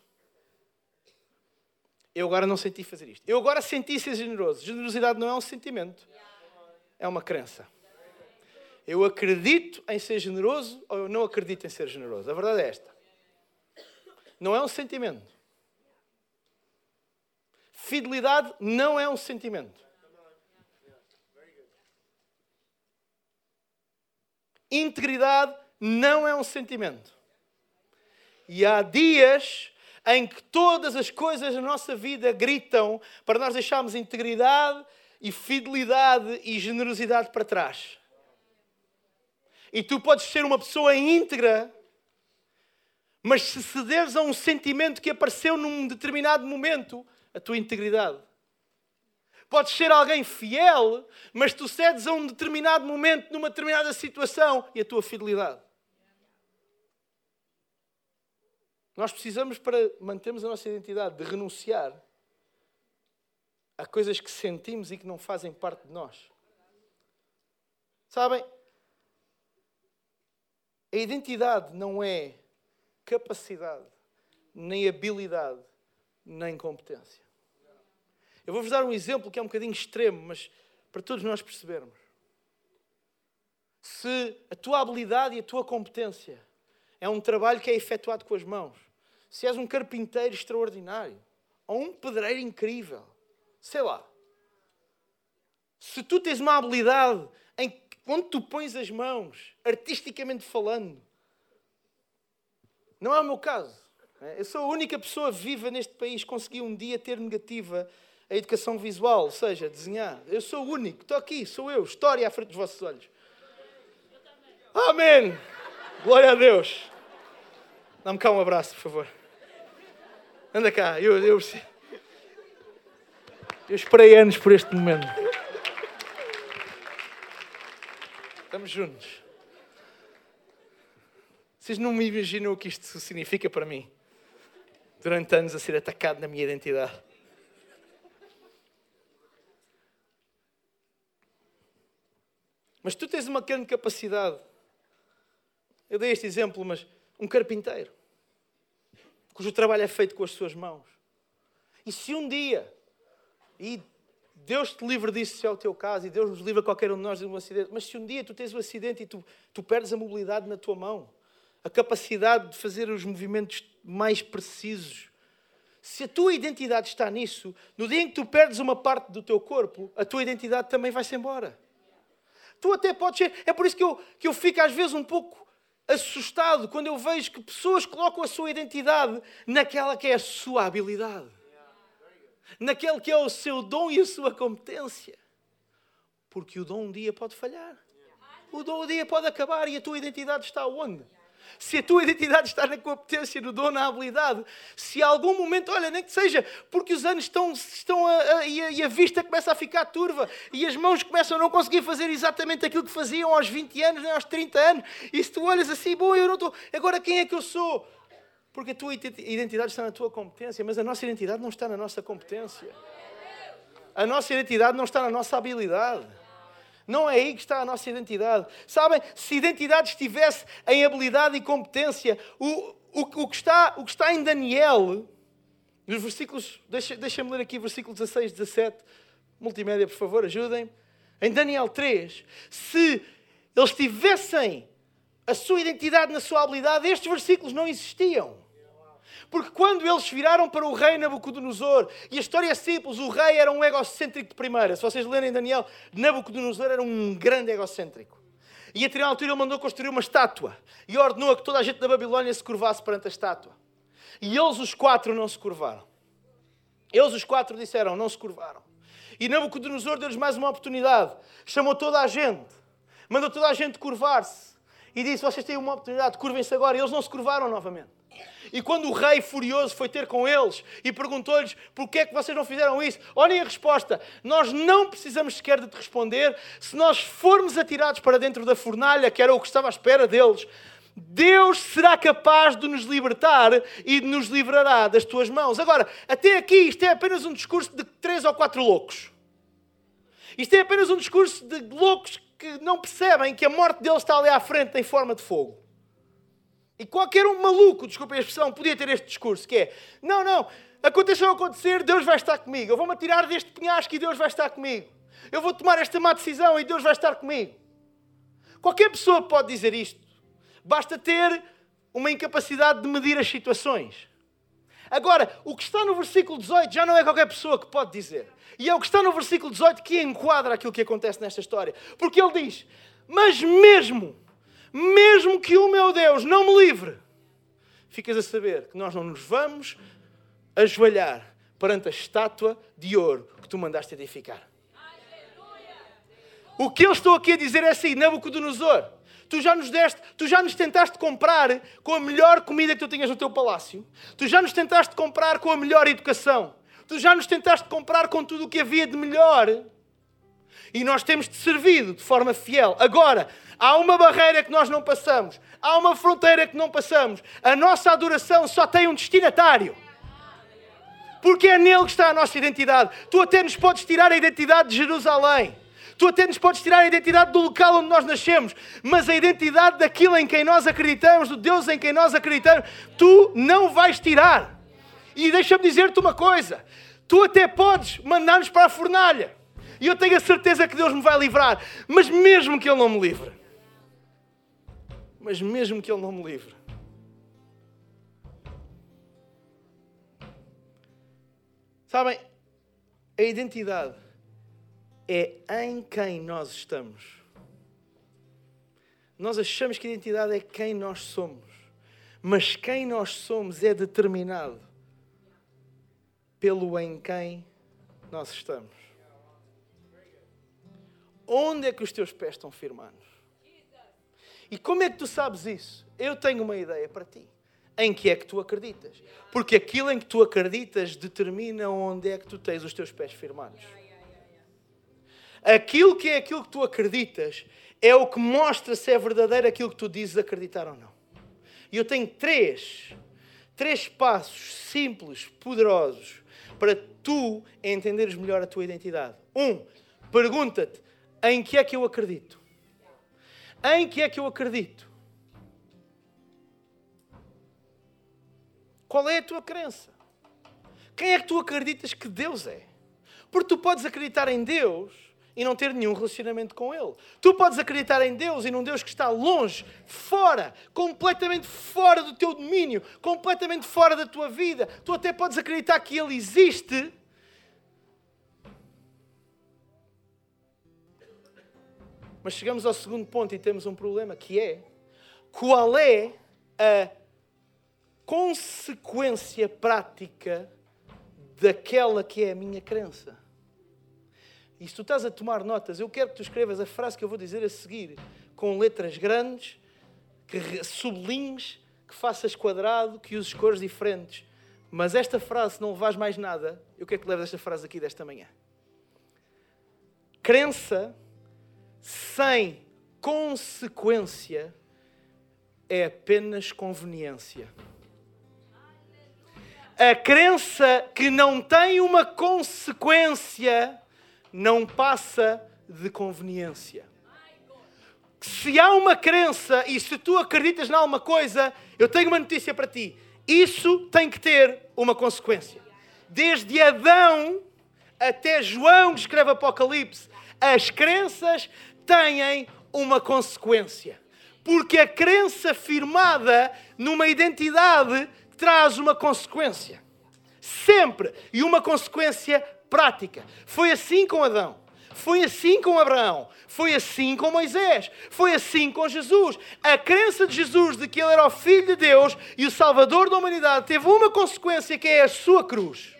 Eu agora não senti fazer isto. Eu agora senti ser generoso. Generosidade não é um sentimento, é uma crença. Eu acredito em ser generoso ou eu não acredito em ser generoso. A verdade é esta. Não é um sentimento. Fidelidade não é um sentimento. Integridade não é um sentimento. E há dias em que todas as coisas na nossa vida gritam para nós deixarmos integridade e fidelidade e generosidade para trás. E tu podes ser uma pessoa íntegra, mas se cederes a um sentimento que apareceu num determinado momento, a tua integridade. Podes ser alguém fiel, mas tu cedes a um determinado momento, numa determinada situação, e a tua fidelidade. Nós precisamos, para mantermos a nossa identidade, de renunciar a coisas que sentimos e que não fazem parte de nós. Sabem? A identidade não é capacidade, nem habilidade, nem competência. Eu vou-vos dar um exemplo que é um bocadinho extremo, mas para todos nós percebermos. Se a tua habilidade e a tua competência é um trabalho que é efetuado com as mãos, se és um carpinteiro extraordinário ou um pedreiro incrível, sei lá. Se tu tens uma habilidade em que, onde tu pões as mãos, artisticamente falando, não é o meu caso. Eu sou a única pessoa viva neste país que conseguiu um dia ter negativa a educação visual, ou seja, desenhar. Eu sou o único, estou aqui, sou eu, história à frente dos vossos olhos. Amém! Glória a Deus! Dá-me cá um abraço, por favor. Anda cá, eu, eu, eu esperei anos por este momento. Estamos juntos. Vocês não me imaginam o que isto significa para mim. Durante anos a ser atacado na minha identidade. Mas tu tens uma grande capacidade. Eu dei este exemplo, mas um carpinteiro, cujo trabalho é feito com as suas mãos. E se um dia, e Deus te livre disso se é o teu caso, e Deus nos livra qualquer um de nós de um acidente, mas se um dia tu tens um acidente e tu, tu perdes a mobilidade na tua mão, a capacidade de fazer os movimentos mais precisos, se a tua identidade está nisso, no dia em que tu perdes uma parte do teu corpo, a tua identidade também vai-se embora. Tu até podes ser. É por isso que eu, que eu fico às vezes um pouco assustado quando eu vejo que pessoas colocam a sua identidade naquela que é a sua habilidade, naquele que é o seu dom e a sua competência. Porque o dom um dia pode falhar. O dom um dia pode acabar e a tua identidade está onde? Se a tua identidade está na competência, no dom, na habilidade, se a algum momento, olha, nem que seja porque os anos estão, estão a, a, e, a, e a vista começa a ficar turva e as mãos começam a não conseguir fazer exatamente aquilo que faziam aos 20 anos, nem aos 30 anos, e se tu olhas assim, bom, eu não estou, agora quem é que eu sou? Porque a tua identidade está na tua competência, mas a nossa identidade não está na nossa competência. A nossa identidade não está na nossa habilidade. Não é aí que está a nossa identidade. Sabem, se identidade estivesse em habilidade e competência, o, o, o, que, está, o que está em Daniel, nos versículos, deixa-me deixa ler aqui versículo 16, 17, multimédia, por favor, ajudem. Em Daniel 3, se eles tivessem a sua identidade na sua habilidade, estes versículos não existiam. Porque quando eles viraram para o rei Nabucodonosor, e a história é simples, o rei era um egocêntrico de primeira. Se vocês lerem Daniel, Nabucodonosor era um grande egocêntrico. E a determinada altura ele mandou construir uma estátua e ordenou a que toda a gente da Babilónia se curvasse perante a estátua. E eles, os quatro, não se curvaram. Eles, os quatro, disseram, não se curvaram. E Nabucodonosor deu-lhes mais uma oportunidade. Chamou toda a gente, mandou toda a gente curvar-se e disse: Vocês têm uma oportunidade, curvem-se agora. E eles não se curvaram novamente. E quando o rei furioso foi ter com eles e perguntou-lhes porquê é que vocês não fizeram isso, olhem a resposta: nós não precisamos sequer de te responder. Se nós formos atirados para dentro da fornalha, que era o que estava à espera deles, Deus será capaz de nos libertar e de nos livrará das tuas mãos. Agora, até aqui, isto é apenas um discurso de três ou quatro loucos. Isto é apenas um discurso de loucos que não percebem que a morte deles está ali à frente em forma de fogo. E qualquer um maluco, desculpem a expressão, podia ter este discurso, que é, não, não, aconteceu acontecer, Deus vai estar comigo. Eu vou-me atirar deste penhasco e Deus vai estar comigo. Eu vou tomar esta má decisão e Deus vai estar comigo. Qualquer pessoa pode dizer isto. Basta ter uma incapacidade de medir as situações. Agora, o que está no versículo 18 já não é qualquer pessoa que pode dizer. E é o que está no versículo 18 que enquadra aquilo que acontece nesta história. Porque ele diz: Mas mesmo mesmo que o meu Deus não me livre, ficas a saber que nós não nos vamos ajoelhar perante a estátua de ouro que tu mandaste edificar. O que eu estou aqui a dizer é assim, Nabucodonosor, tu já nos deste, tu já nos tentaste comprar com a melhor comida que tu tinhas no teu palácio, tu já nos tentaste comprar com a melhor educação, tu já nos tentaste comprar com tudo o que havia de melhor e nós temos te servido de forma fiel. Agora, há uma barreira que nós não passamos, há uma fronteira que não passamos. A nossa adoração só tem um destinatário. Porque é nele que está a nossa identidade. Tu até nos podes tirar a identidade de Jerusalém. Tu até nos podes tirar a identidade do local onde nós nascemos, mas a identidade daquilo em quem nós acreditamos, do Deus em quem nós acreditamos, tu não vais tirar. E deixa-me dizer-te uma coisa: tu até podes mandar-nos para a fornalha, e eu tenho a certeza que Deus me vai livrar. Mas mesmo que Ele não me livre, mas mesmo que Ele não me livre, sabem, a identidade é em quem nós estamos. Nós achamos que a identidade é quem nós somos, mas quem nós somos é determinado pelo em quem nós estamos. Onde é que os teus pés estão firmados? E como é que tu sabes isso? Eu tenho uma ideia para ti. Em que é que tu acreditas? Porque aquilo em que tu acreditas determina onde é que tu tens os teus pés firmados. Aquilo que é aquilo que tu acreditas é o que mostra se é verdadeiro aquilo que tu dizes acreditar ou não. E eu tenho três, três passos simples, poderosos, para tu entenderes melhor a tua identidade. Um, pergunta-te em que é que eu acredito? Em que é que eu acredito? Qual é a tua crença? Quem é que tu acreditas que Deus é? Porque tu podes acreditar em Deus e não ter nenhum relacionamento com Ele. Tu podes acreditar em Deus e num Deus que está longe, fora, completamente fora do teu domínio, completamente fora da tua vida. Tu até podes acreditar que Ele existe Mas chegamos ao segundo ponto e temos um problema que é qual é a consequência prática daquela que é a minha crença. E se tu estás a tomar notas, eu quero que tu escrevas a frase que eu vou dizer a seguir com letras grandes que sublinhes, que faças quadrado, que uses cores diferentes. Mas esta frase, não levas mais nada, eu quero que leves esta frase aqui desta manhã. Crença sem consequência é apenas conveniência. A crença que não tem uma consequência não passa de conveniência. Se há uma crença e se tu acreditas em alguma coisa, eu tenho uma notícia para ti. Isso tem que ter uma consequência. Desde Adão até João, que escreve Apocalipse, as crenças têm uma consequência. Porque a crença firmada numa identidade traz uma consequência. Sempre. E uma consequência prática. Foi assim com Adão. Foi assim com Abraão. Foi assim com Moisés. Foi assim com Jesus. A crença de Jesus de que ele era o Filho de Deus e o Salvador da humanidade teve uma consequência que é a sua cruz.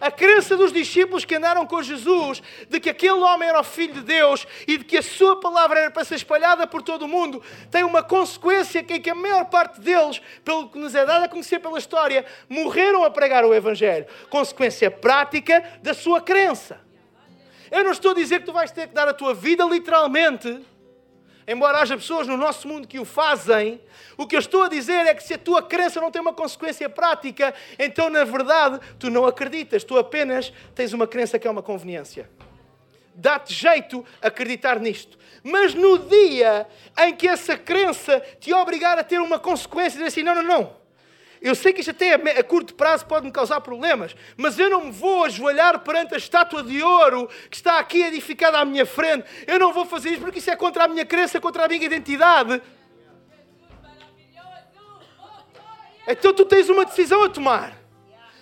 A crença dos discípulos que andaram com Jesus de que aquele homem era o Filho de Deus e de que a sua palavra era para ser espalhada por todo o mundo tem uma consequência que, é que a maior parte deles, pelo que nos é dado a conhecer pela história, morreram a pregar o Evangelho. Consequência prática da sua crença. Eu não estou a dizer que tu vais ter que dar a tua vida literalmente embora haja pessoas no nosso mundo que o fazem, o que eu estou a dizer é que se a tua crença não tem uma consequência prática, então na verdade tu não acreditas, tu apenas tens uma crença que é uma conveniência. Dá-te jeito acreditar nisto. Mas no dia em que essa crença te obrigar a ter uma consequência, dizer assim: não, não, não, eu sei que isto até a curto prazo pode me causar problemas, mas eu não me vou ajoelhar perante a estátua de ouro que está aqui edificada à minha frente. Eu não vou fazer isso porque isso é contra a minha crença, contra a minha identidade. Então tu tens uma decisão a tomar.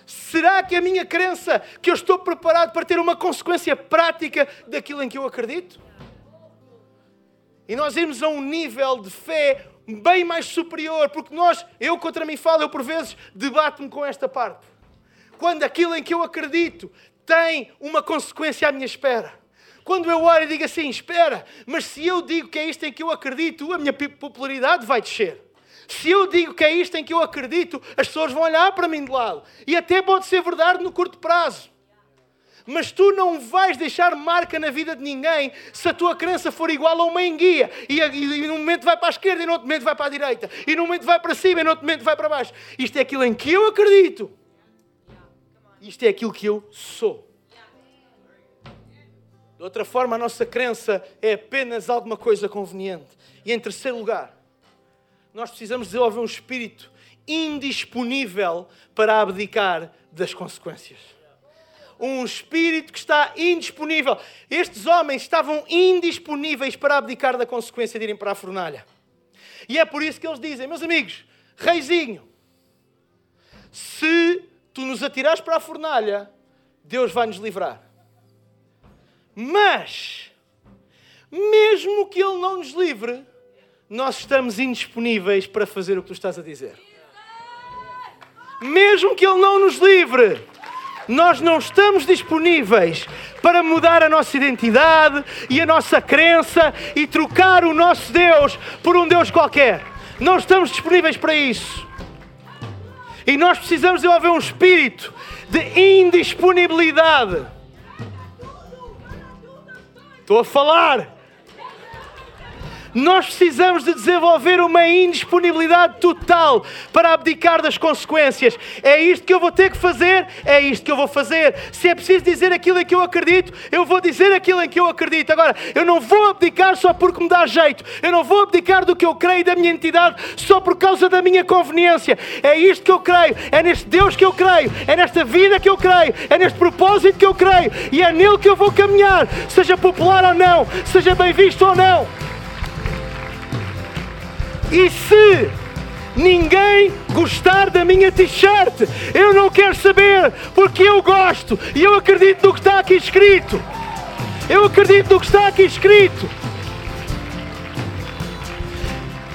Será que a minha crença, que eu estou preparado para ter uma consequência prática daquilo em que eu acredito? E nós irmos a um nível de fé bem mais superior, porque nós, eu contra mim falo, eu por vezes debato-me com esta parte. Quando aquilo em que eu acredito tem uma consequência à minha espera. Quando eu oro e digo assim, espera, mas se eu digo que é isto em que eu acredito, a minha popularidade vai descer. Se eu digo que é isto em que eu acredito, as pessoas vão olhar para mim de lado. E até pode ser verdade no curto prazo. Mas tu não vais deixar marca na vida de ninguém se a tua crença for igual a uma enguia. E, e, e num momento vai para a esquerda e no outro momento vai para a direita. E num momento vai para cima e no outro momento vai para baixo. Isto é aquilo em que eu acredito. Isto é aquilo que eu sou. De outra forma, a nossa crença é apenas alguma coisa conveniente. E em terceiro lugar, nós precisamos desenvolver um espírito indisponível para abdicar das consequências um espírito que está indisponível. Estes homens estavam indisponíveis para abdicar da consequência de irem para a fornalha. E é por isso que eles dizem, meus amigos, reizinho, se tu nos atirares para a fornalha, Deus vai nos livrar. Mas, mesmo que Ele não nos livre, nós estamos indisponíveis para fazer o que tu estás a dizer. Mesmo que Ele não nos livre, nós não estamos disponíveis para mudar a nossa identidade e a nossa crença e trocar o nosso Deus por um Deus qualquer. Não estamos disponíveis para isso. E nós precisamos desenvolver um espírito de indisponibilidade. Estou a falar. Nós precisamos de desenvolver uma indisponibilidade total para abdicar das consequências. É isto que eu vou ter que fazer, é isto que eu vou fazer. Se é preciso dizer aquilo em que eu acredito, eu vou dizer aquilo em que eu acredito. Agora, eu não vou abdicar só porque me dá jeito. Eu não vou abdicar do que eu creio da minha entidade só por causa da minha conveniência. É isto que eu creio, é neste Deus que eu creio, é nesta vida que eu creio, é neste propósito que eu creio e é nele que eu vou caminhar, seja popular ou não, seja bem visto ou não. E se ninguém gostar da minha t-shirt, eu não quero saber, porque eu gosto e eu acredito no que está aqui escrito. Eu acredito no que está aqui escrito.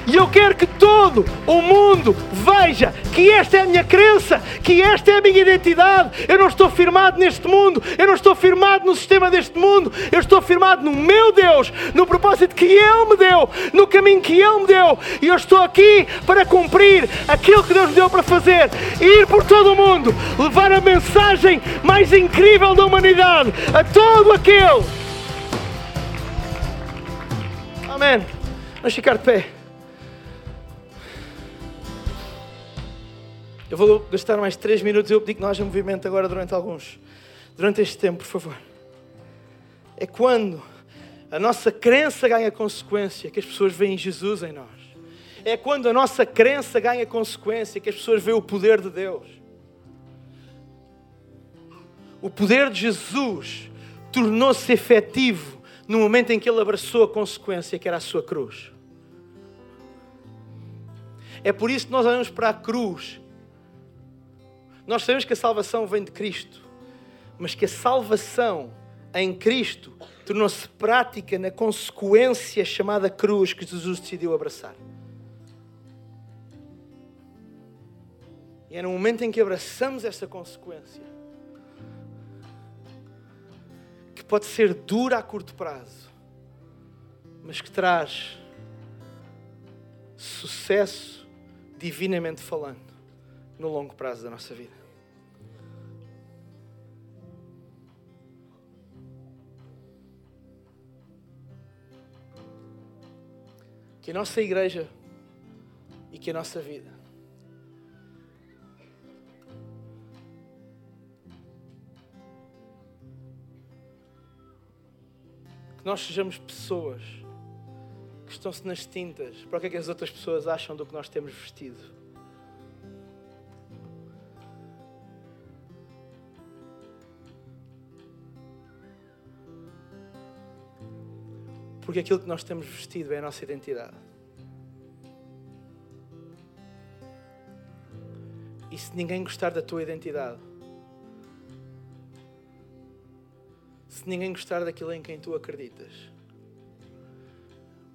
E eu quero que todo o mundo veja que esta é a minha crença, que esta é a minha identidade. Eu não estou firmado neste mundo, eu não estou firmado no sistema deste mundo, eu estou firmado no meu Deus, no propósito que Ele me deu, no caminho que Ele me deu. E eu estou aqui para cumprir aquilo que Deus me deu para fazer: ir por todo o mundo, levar a mensagem mais incrível da humanidade a todo aquele. Amém. Vamos ficar de pé. Eu vou gastar mais três minutos. Eu pedi que não haja movimento agora durante alguns. Durante este tempo, por favor. É quando a nossa crença ganha consequência que as pessoas veem Jesus em nós. É quando a nossa crença ganha consequência que as pessoas veem o poder de Deus. O poder de Jesus tornou-se efetivo no momento em que ele abraçou a consequência que era a sua cruz. É por isso que nós olhamos para a cruz nós sabemos que a salvação vem de Cristo, mas que a salvação em Cristo tornou-se prática na consequência chamada cruz que Jesus decidiu abraçar. E é no momento em que abraçamos essa consequência que pode ser dura a curto prazo, mas que traz sucesso divinamente falando no longo prazo da nossa vida. Que a nossa igreja e que a nossa vida que nós sejamos pessoas que estão-se nas tintas para o que é que as outras pessoas acham do que nós temos vestido. Porque aquilo que nós temos vestido é a nossa identidade. E se ninguém gostar da tua identidade, se ninguém gostar daquilo em quem tu acreditas,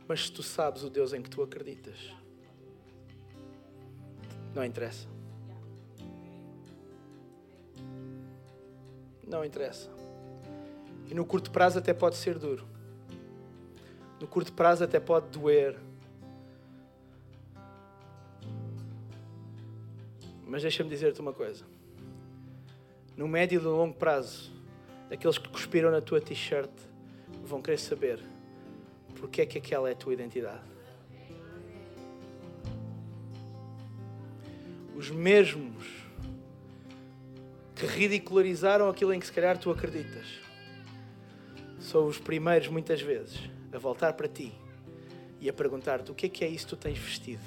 mas se tu sabes o Deus em que tu acreditas, não interessa. Não interessa. E no curto prazo até pode ser duro no curto prazo até pode doer. Mas deixa-me dizer-te uma coisa. No médio e no longo prazo, aqueles que cuspiram na tua t-shirt vão querer saber porque é que aquela é a tua identidade. Os mesmos que ridicularizaram aquilo em que se calhar tu acreditas são os primeiros, muitas vezes, a voltar para ti e a perguntar-te o que é que é isso que tu tens vestido?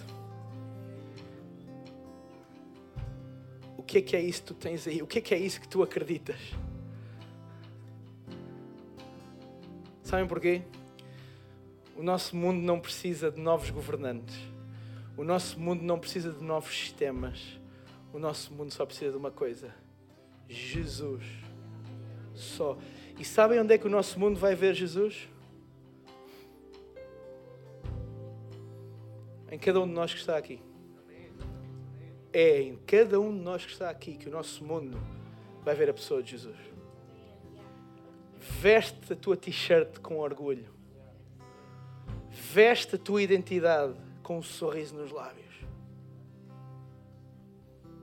O que é que é isso que tu tens aí? O que é que é isso que tu acreditas? Sabem porquê? O nosso mundo não precisa de novos governantes. O nosso mundo não precisa de novos sistemas. O nosso mundo só precisa de uma coisa: Jesus. Só. E sabem onde é que o nosso mundo vai ver Jesus? Em cada um de nós que está aqui. É em cada um de nós que está aqui que o nosso mundo vai ver a pessoa de Jesus. Veste a tua t-shirt com orgulho. Veste a tua identidade com um sorriso nos lábios.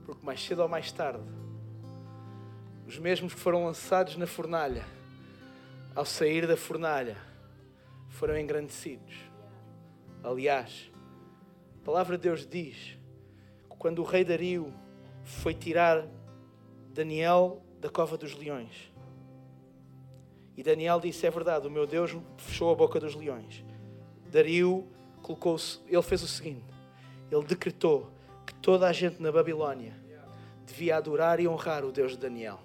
Porque mais cedo ou mais tarde, os mesmos que foram lançados na fornalha, ao sair da fornalha, foram engrandecidos. Aliás, a palavra de Deus diz que quando o rei Dario foi tirar Daniel da cova dos leões, e Daniel disse: É verdade, o meu Deus fechou a boca dos leões. Dario colocou ele fez o seguinte: ele decretou que toda a gente na Babilónia devia adorar e honrar o Deus de Daniel.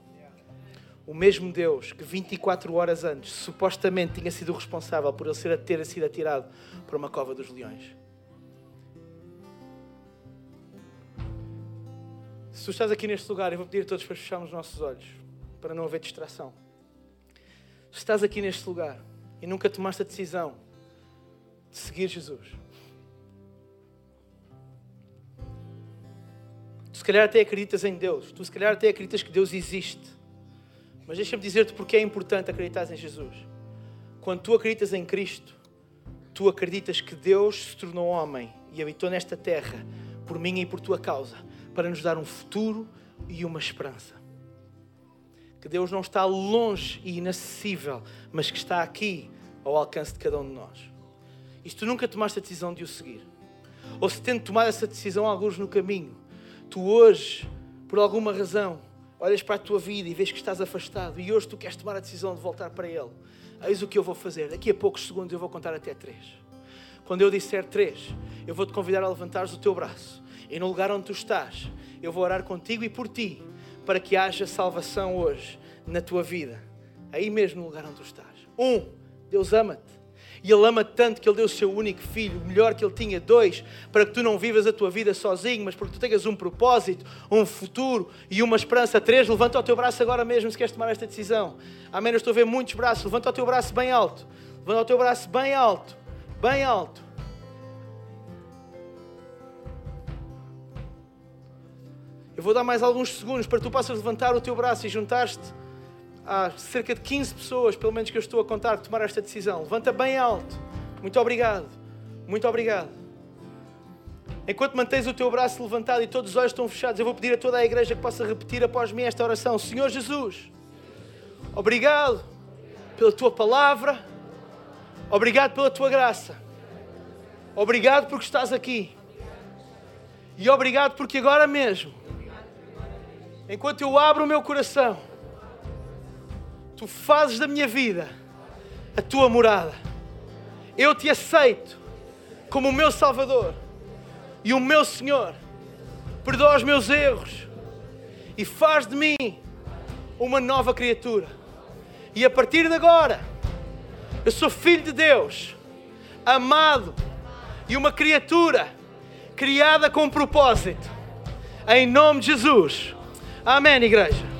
O mesmo Deus que 24 horas antes supostamente tinha sido responsável por ele ter sido atirado para uma cova dos leões. Se tu estás aqui neste lugar, eu vou pedir a todos para fecharmos os nossos olhos, para não haver distração. Se estás aqui neste lugar e nunca tomaste a decisão de seguir Jesus, tu se calhar até acreditas em Deus, tu se calhar até acreditas que Deus existe, mas deixa-me dizer-te porque é importante acreditar em Jesus. Quando tu acreditas em Cristo, tu acreditas que Deus se tornou homem e habitou nesta terra por mim e por tua causa para nos dar um futuro e uma esperança. Que Deus não está longe e inacessível, mas que está aqui ao alcance de cada um de nós. E se tu nunca tomaste a decisão de o seguir, ou se tendo tomado essa decisão alguns no caminho, tu hoje, por alguma razão, olhas para a tua vida e vês que estás afastado e hoje tu queres tomar a decisão de voltar para Ele, eis o que eu vou fazer. Daqui a poucos segundos eu vou contar até três. Quando eu disser três, eu vou te convidar a levantares o teu braço e no lugar onde tu estás, eu vou orar contigo e por ti, para que haja salvação hoje na tua vida, aí mesmo no lugar onde tu estás. Um, Deus ama-te. E Ele ama tanto que Ele deu o seu único filho, o melhor que Ele tinha. Dois, para que tu não vivas a tua vida sozinho, mas porque tu tenhas um propósito, um futuro e uma esperança. Três, levanta o teu braço agora mesmo se queres tomar esta decisão. Amém. Eu estou a ver muitos braços. Levanta o teu braço bem alto. Levanta o teu braço bem alto. Bem alto. Eu vou dar mais alguns segundos para tu possas levantar o teu braço e juntar-te há cerca de 15 pessoas, pelo menos que eu estou a contar, que tomaram esta decisão. Levanta bem alto. Muito obrigado. Muito obrigado. Enquanto mantens o teu braço levantado e todos os olhos estão fechados, eu vou pedir a toda a igreja que possa repetir após mim esta oração. Senhor Jesus, obrigado pela tua palavra, obrigado pela tua graça, obrigado porque estás aqui e obrigado porque agora mesmo, enquanto eu abro o meu coração, tu fazes da minha vida a tua morada. Eu te aceito como o meu Salvador e o meu Senhor. Perdoa os meus erros e faz de mim uma nova criatura. E a partir de agora, eu sou filho de Deus, amado e uma criatura criada com um propósito. Em nome de Jesus. Amém, igreja.